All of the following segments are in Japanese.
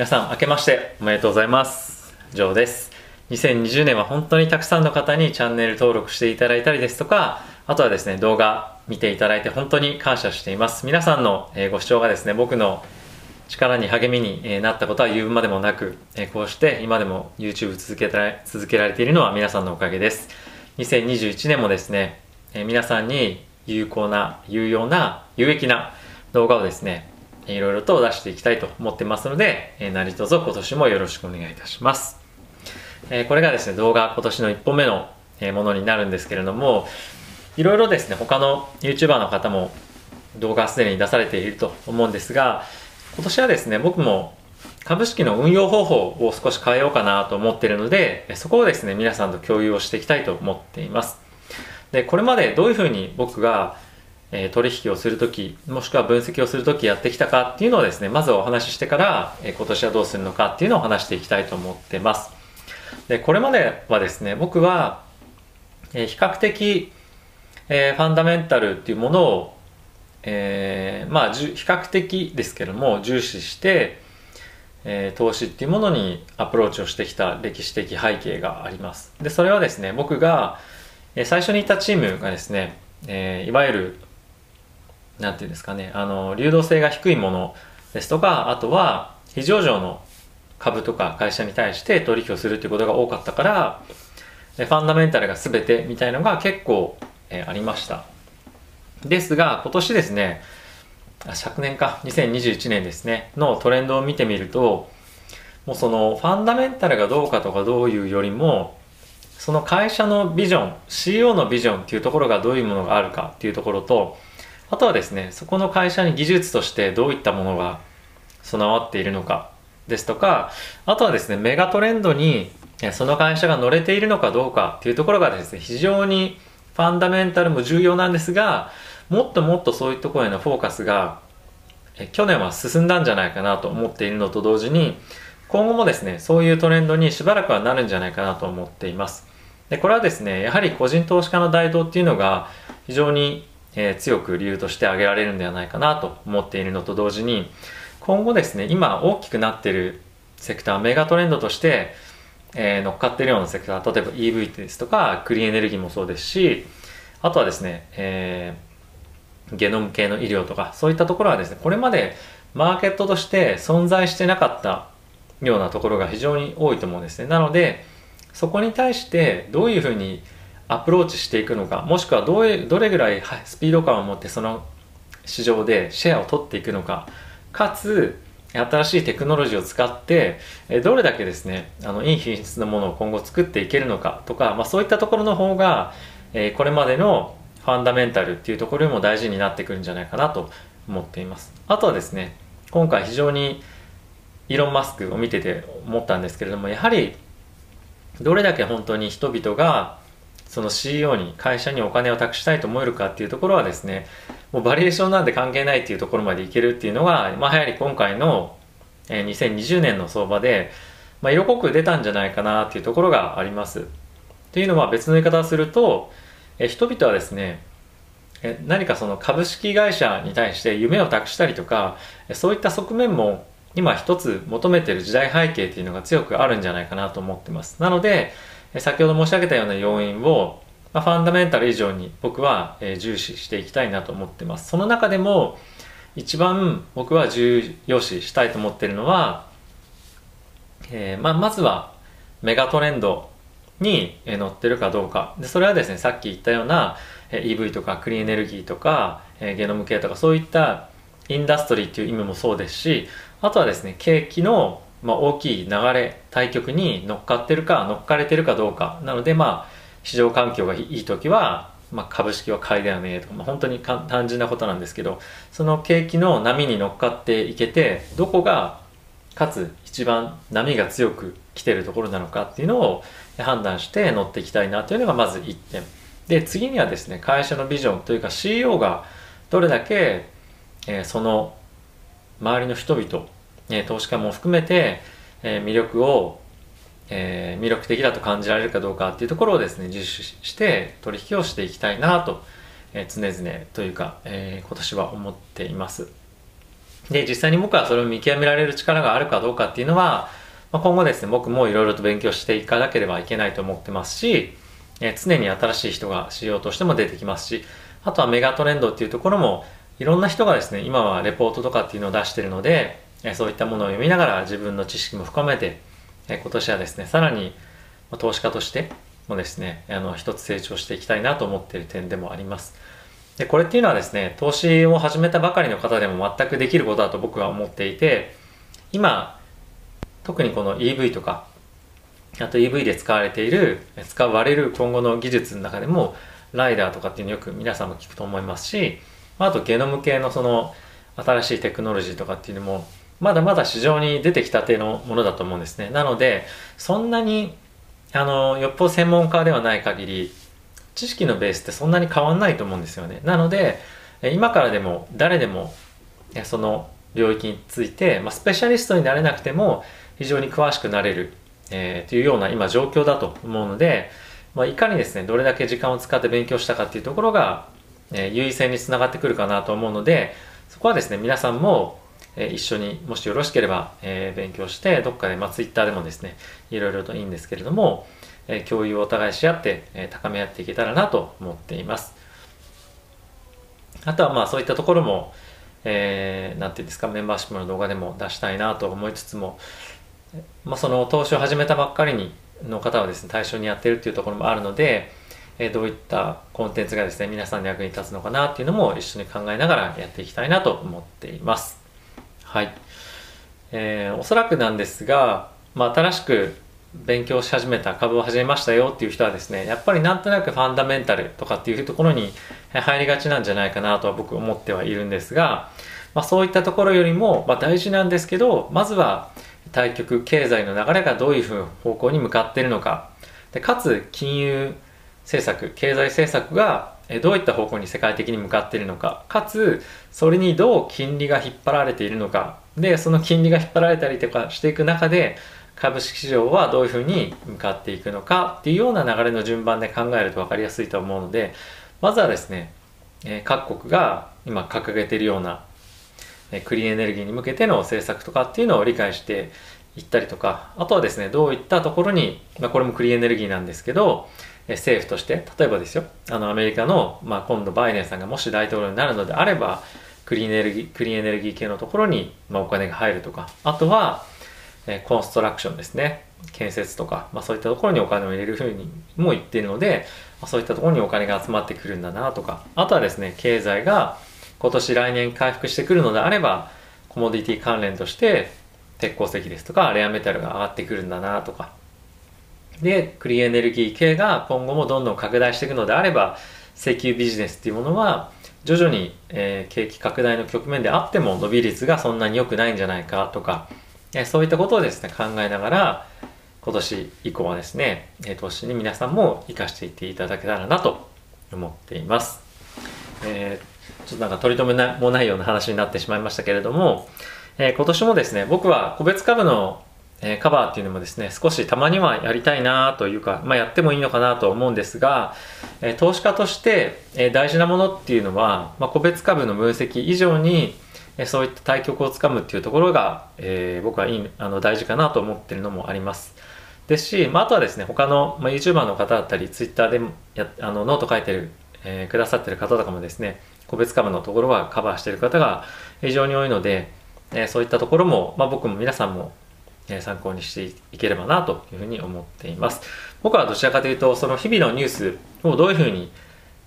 皆さん明けましておめでとうございます。ジョーです。2020年は本当にたくさんの方にチャンネル登録していただいたりですとかあとはですね動画見ていただいて本当に感謝しています。皆さんのご視聴がですね僕の力に励みになったことは言うまでもなくこうして今でも YouTube 続けられ続けられているのは皆さんのおかげです。2021年もですね皆さんに有効な有用な有益な動画をですねいろいろと出していきたいと思ってますので、えー、何卒今年もよろしくお願いいたします。えー、これがですね、動画今年の1本目のものになるんですけれども、いろいろですね、他の YouTuber の方も動画すでに出されていると思うんですが、今年はですね、僕も株式の運用方法を少し変えようかなと思っているので、そこをですね、皆さんと共有をしていきたいと思っています。で、これまでどういうふうに僕がえ、取引をするとき、もしくは分析をするときやってきたかっていうのをですね、まずお話ししてから、え、今年はどうするのかっていうのを話していきたいと思ってます。で、これまではですね、僕は、え、比較的、え、ファンダメンタルっていうものを、えー、まあ、比較的ですけども、重視して、え、投資っていうものにアプローチをしてきた歴史的背景があります。で、それはですね、僕が、え、最初にいたチームがですね、え、いわゆるなんていうんですかね、あの、流動性が低いものですとか、あとは、非上場の株とか会社に対して取引をするっていうことが多かったから、ファンダメンタルが全てみたいのが結構、え、ありました。ですが、今年ですね、昨年か、2021年ですね、のトレンドを見てみると、もうそのファンダメンタルがどうかとかどういうよりも、その会社のビジョン、CEO のビジョンっていうところがどういうものがあるかっていうところと、あとはですね、そこの会社に技術としてどういったものが備わっているのかですとか、あとはですね、メガトレンドにその会社が乗れているのかどうかっていうところがですね、非常にファンダメンタルも重要なんですが、もっともっとそういうところへのフォーカスが去年は進んだんじゃないかなと思っているのと同時に、今後もですね、そういうトレンドにしばらくはなるんじゃないかなと思っています。で、これはですね、やはり個人投資家の台頭っていうのが非常にえー、強く理由として挙げられるんではないかなと思っているのと同時に今後ですね今大きくなっているセクターメガトレンドとして、えー、乗っかっているようなセクター例えば EV ですとかクリーンエネルギーもそうですしあとはですね、えー、ゲノム系の医療とかそういったところはですねこれまでマーケットとして存在してなかったようなところが非常に多いと思うんですね。なのでそこに対してどういうふうにアプローチしていくのかもしくはどうどれぐらいスピード感を持ってその市場でシェアを取っていくのかかつ新しいテクノロジーを使ってどれだけですねあのいい品質のものを今後作っていけるのかとか、まあ、そういったところの方がこれまでのファンダメンタルっていうところにも大事になってくるんじゃないかなと思っています。あとはですね今回非常にイーロン・マスクを見てて思ったんですけれどもやはりどれだけ本当に人々がその CEO に会社にお金を託したいと思えるかっていうところはですねもうバリエーションなんて関係ないっていうところまでいけるっていうのが、まあ、やはり今回の、2020年の相場で、まあ、色濃く出たんじゃないかなっていうところがあります。というのは別の言い方をすると、え人々はですねえ何かその株式会社に対して夢を託したりとかそういった側面も今一つ求めてる時代背景っていうのが強くあるんじゃないかなと思ってます。なので、先ほど申し上げたような要因を、まあ、ファンダメンタル以上に僕は、え重視していきたいなと思ってます。その中でも一番僕は重要視したいと思っているのは、えー、まあ、まずはメガトレンドに乗ってるかどうか。で、それはですね、さっき言ったような EV とかクリーンエネルギーとかゲノム系とかそういったインダストリーっていう意味もそうですし、あとはですね、景気のまあ、大きい流れ対局に乗っかってるか乗っかれてるかどうか。なのでまあ市場環境がいい時は、まあ、株式は買いだよねとか、まあ、本当に単純なことなんですけどその景気の波に乗っかっていけてどこがかつ一番波が強く来てるところなのかっていうのを判断して乗っていきたいなというのがまず1点。で次にはですね会社のビジョンというか CEO がどれだけ、えー、その周りの人々え投資家も含めて、え魅力を、え魅力的だと感じられるかどうかっていうところをですね、重視して取引をしていきたいなと、え常々というか、え今年は思っています。で、実際に僕はそれを見極められる力があるかどうかっていうのは、まあ、今後ですね、僕もいろいろと勉強していかなければいけないと思ってますし、え常に新しい人が仕様としても出てきますし、あとはメガトレンドっていうところも、いろんな人がですね、今はレポートとかっていうのを出してるので、そういったものを読みながら自分の知識も深めて、今年はですね、さらに、投資家としてもですね、あの、一つ成長していきたいなと思っている点でもあります。で、これっていうのはですね、投資を始めたばかりの方でも全くできることだと僕は思っていて、今、特にこの EV とか、あと EV で使われている、使われる今後の技術の中でも、ライダーとかっていうのよく皆さんも聞くと思いますし、あとゲノム系のその新しいテクノロジーとかっていうのも、まだまだ市場に出てきたてのものだと思うんですね。なので、そんなに、あの、よっぽど専門家ではない限り、知識のベースってそんなに変わんないと思うんですよね。なので、今からでも誰でも、その領域について、まあ、スペシャリストになれなくても非常に詳しくなれる、えー、というような今状況だと思うので、まあ、いかにですね、どれだけ時間を使って勉強したかっていうところが、えー、優位性につながってくるかなと思うので、そこはですね、皆さんも、え、一緒にもしよろしければ、え、勉強して、どっかで、まあ、Twitter でもですね、いろいろといいんですけれども、え、共有をお互いし合って、え、高め合っていけたらなと思っています。あとはまあそういったところも、えー、ていうんですか、メンバーシップの動画でも出したいなと思いつつも、まあ、その投資を始めたばっかりにの方はですね、対象にやってるっていうところもあるので、えー、どういったコンテンツがですね、皆さんの役に立つのかなっていうのも一緒に考えながらやっていきたいなと思っています。はい。えー、おそらくなんですが、まあ、新しく勉強し始めた株を始めましたよっていう人はですね、やっぱりなんとなくファンダメンタルとかっていうところに入りがちなんじゃないかなとは僕思ってはいるんですが、まあ、そういったところよりも、まあ、大事なんですけど、まずは対局経済の流れがどういうふう方向に向かっているのかでかつ金融政策経済政策がどういった方向に世界的に向かっているのかかつそれにどう金利が引っ張られているのか。でその金利が引っ張られたりとかしていく中で株式市場はどういうふうに向かっていくのかっていうような流れの順番で考えると分かりやすいと思うのでまずはですね各国が今掲げているようなクリーンエネルギーに向けての政策とかっていうのを理解していったりとか、あとはですね、どういったところに、まあ、これもクリーンエネルギーなんですけど、政府として、例えばですよ、あのアメリカの、まあ、今度バイデンさんがもし大統領になるのであれば、クリーンエネルギー、クリーンエネルギー系のところに、まあ、お金が入るとか、あとは、えコンストラクションですね。建設とか、まあ、そういったところにお金を入れるふうにも言っているので、まあ、そういったところにお金が集まってくるんだなとか、あとはですね、経済が、今年来年回復してくるのであれば、コモディティ関連として、鉄鉱石ですとか、レアメタルが上がってくるんだなとか。で、クリーンエネルギー系が今後もどんどん拡大していくのであれば、石油ビジネスっていうものは、徐々に、えー、景気拡大の局面であっても伸び率がそんなに良くないんじゃないかとか、えー、そういったことをですね、考えながら、今年以降はですね、えー、投資に皆さんも活かしていっていただけたらなと思っています。えーちょっとなんか取り留めもないような話になってしまいましたけれども、え、今年もですね、僕は個別株の、え、カバーっていうのもですね、少したまにはやりたいなというか、まあ、やってもいいのかなと思うんですが、え、投資家として、え大事なものっていうのは、まあ、個別株の分析以上に、えそういった対局をつかむっていうところが、え僕はいいあの大事かなと思ってるのもあります。ですし、まあ、あとはですね、他の、まあ、YouTuber の方だったり、Twitter でやあのノート書いてる、えくださってる方とかもですね、個別株のところはカバーしてる方が非常に多いので、えそういったところも、まあ、僕も皆さんも、え参考にしていければなというふうに思っています。僕はどちらかというと、その日々のニュースをどういうふうに、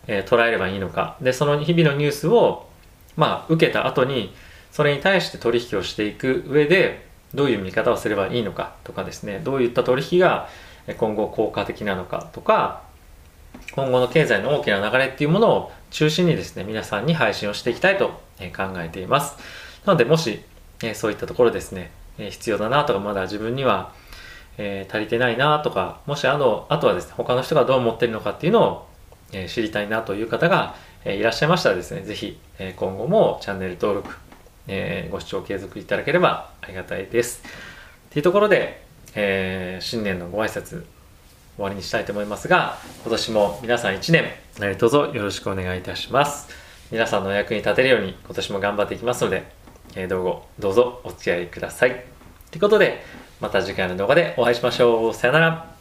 え捉えればいいのか、で、その日々のニュースを、まあ、受けた後に、それに対して取引をしていく上で、どういう見方をすればいいのかとかですね、どういった取引が今後効果的なのかとか、今後の経済の大きな流れっていうものを中心にですね、皆さんに配信をしていきたいと考えています。なので、もし、えそういったところですね、え必要だなとか、まだ自分には、え足りてないなとか、もしあの、あとはですね、他の人がどう思ってるのかっていうのを、え知りたいなという方が、えいらっしゃいましたらですね、ぜひ、え今後もチャンネル登録、えご視聴継続いただければありがたいです。というところで、えー、新年のご挨拶終わりにしたいと思いますが、今年も皆さん1年、何卒よろしくお願いいたします。皆さんのお役に立てるように今年も頑張っていきますので、えー動画どうぞお付き合いください。ということでまた次回の動画でお会いしましょう。さよなら。